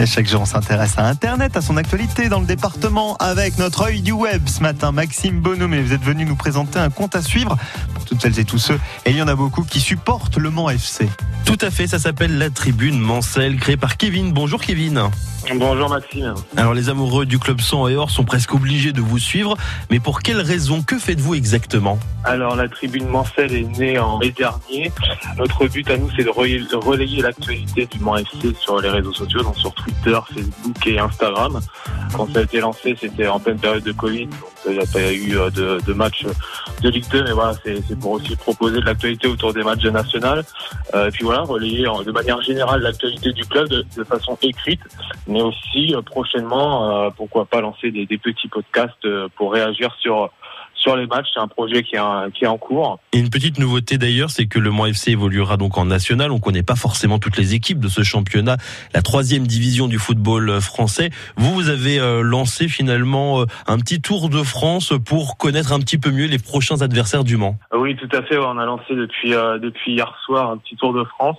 Et chaque jour, on s'intéresse à Internet, à son actualité dans le département avec notre œil du web. Ce matin, Maxime Bonhomme, vous êtes venu nous présenter un compte à suivre pour toutes celles et tous ceux, et il y en a beaucoup qui supportent le Mans FC. Tout à fait, ça s'appelle la Tribune Mancel, créée par Kevin. Bonjour Kevin. Bonjour Maxime. Alors les amoureux du club sang et or sont presque obligés de vous suivre, mais pour quelle raison? Que faites-vous exactement? Alors la tribune Mancel est née en mai dernier. Notre but à nous c'est de relayer l'actualité du Mans FC sur les réseaux sociaux, donc sur Twitter, Facebook et Instagram. Quand ça a été lancé, c'était en pleine période de Covid, donc il n'y a pas eu euh, de, match de Ligue 2, mais voilà, c'est pour aussi proposer de l'actualité autour des matchs nationaux. Euh, et puis voilà, relayer de manière générale l'actualité du club de, façon écrite, mais aussi euh, prochainement, pourquoi pas lancer des, petits podcasts pour réagir sur sur les matchs. C'est un projet qui est, qui est en cours. Et une petite nouveauté d'ailleurs, c'est que le Mans FC évoluera donc en national. On connaît pas forcément toutes les équipes de ce championnat, la troisième division du football français. Vous, vous avez lancé finalement un petit tour de France pour connaître un petit peu mieux les prochains adversaires du Mans. Oui, tout à fait. On a lancé depuis depuis hier soir un petit tour de France.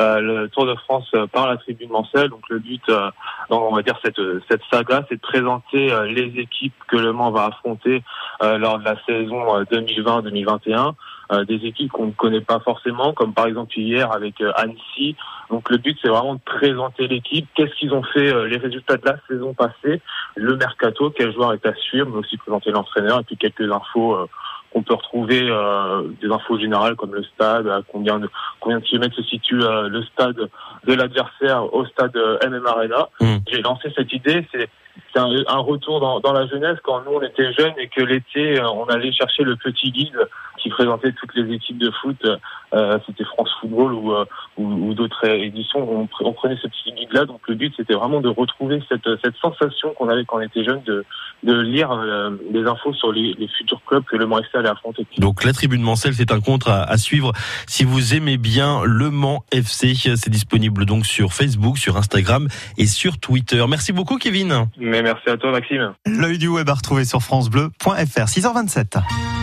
Euh, le Tour de France euh, par la tribune Mancel. Donc le but, euh, on va dire cette cette saga, c'est de présenter les équipes que le Mans va affronter lors de la saison 2020-2021. des équipes qu'on ne connaît pas forcément, comme par exemple hier avec Annecy. Donc le but, c'est vraiment de présenter l'équipe, qu'est-ce qu'ils ont fait, les résultats de la saison passée, le mercato, quel joueur est à suivre, mais aussi présenter l'entraîneur et puis quelques infos on peut retrouver euh, des infos générales comme le stade, à combien de combien de kilomètres se situe euh, le stade de l'adversaire au stade euh, MM Arena. Mmh. J'ai lancé cette idée, c'est c'est un, un, retour dans, dans, la jeunesse quand nous on était jeunes et que l'été on allait chercher le petit guide qui présentait toutes les équipes de foot. Euh, c'était France Football ou, ou, ou d'autres éditions. On, on, prenait ce petit guide-là. Donc le but c'était vraiment de retrouver cette, cette sensation qu'on avait quand on était jeune de, de lire euh, des infos sur les, les, futurs clubs que le Mans FC allait affronter. Donc la Tribune Mancel, c'est un compte à, à, suivre si vous aimez bien le Mans FC. C'est disponible donc sur Facebook, sur Instagram et sur Twitter. Merci beaucoup Kevin. Mais merci à toi Maxime. L'œil du web à retrouver sur francebleu.fr 6h27.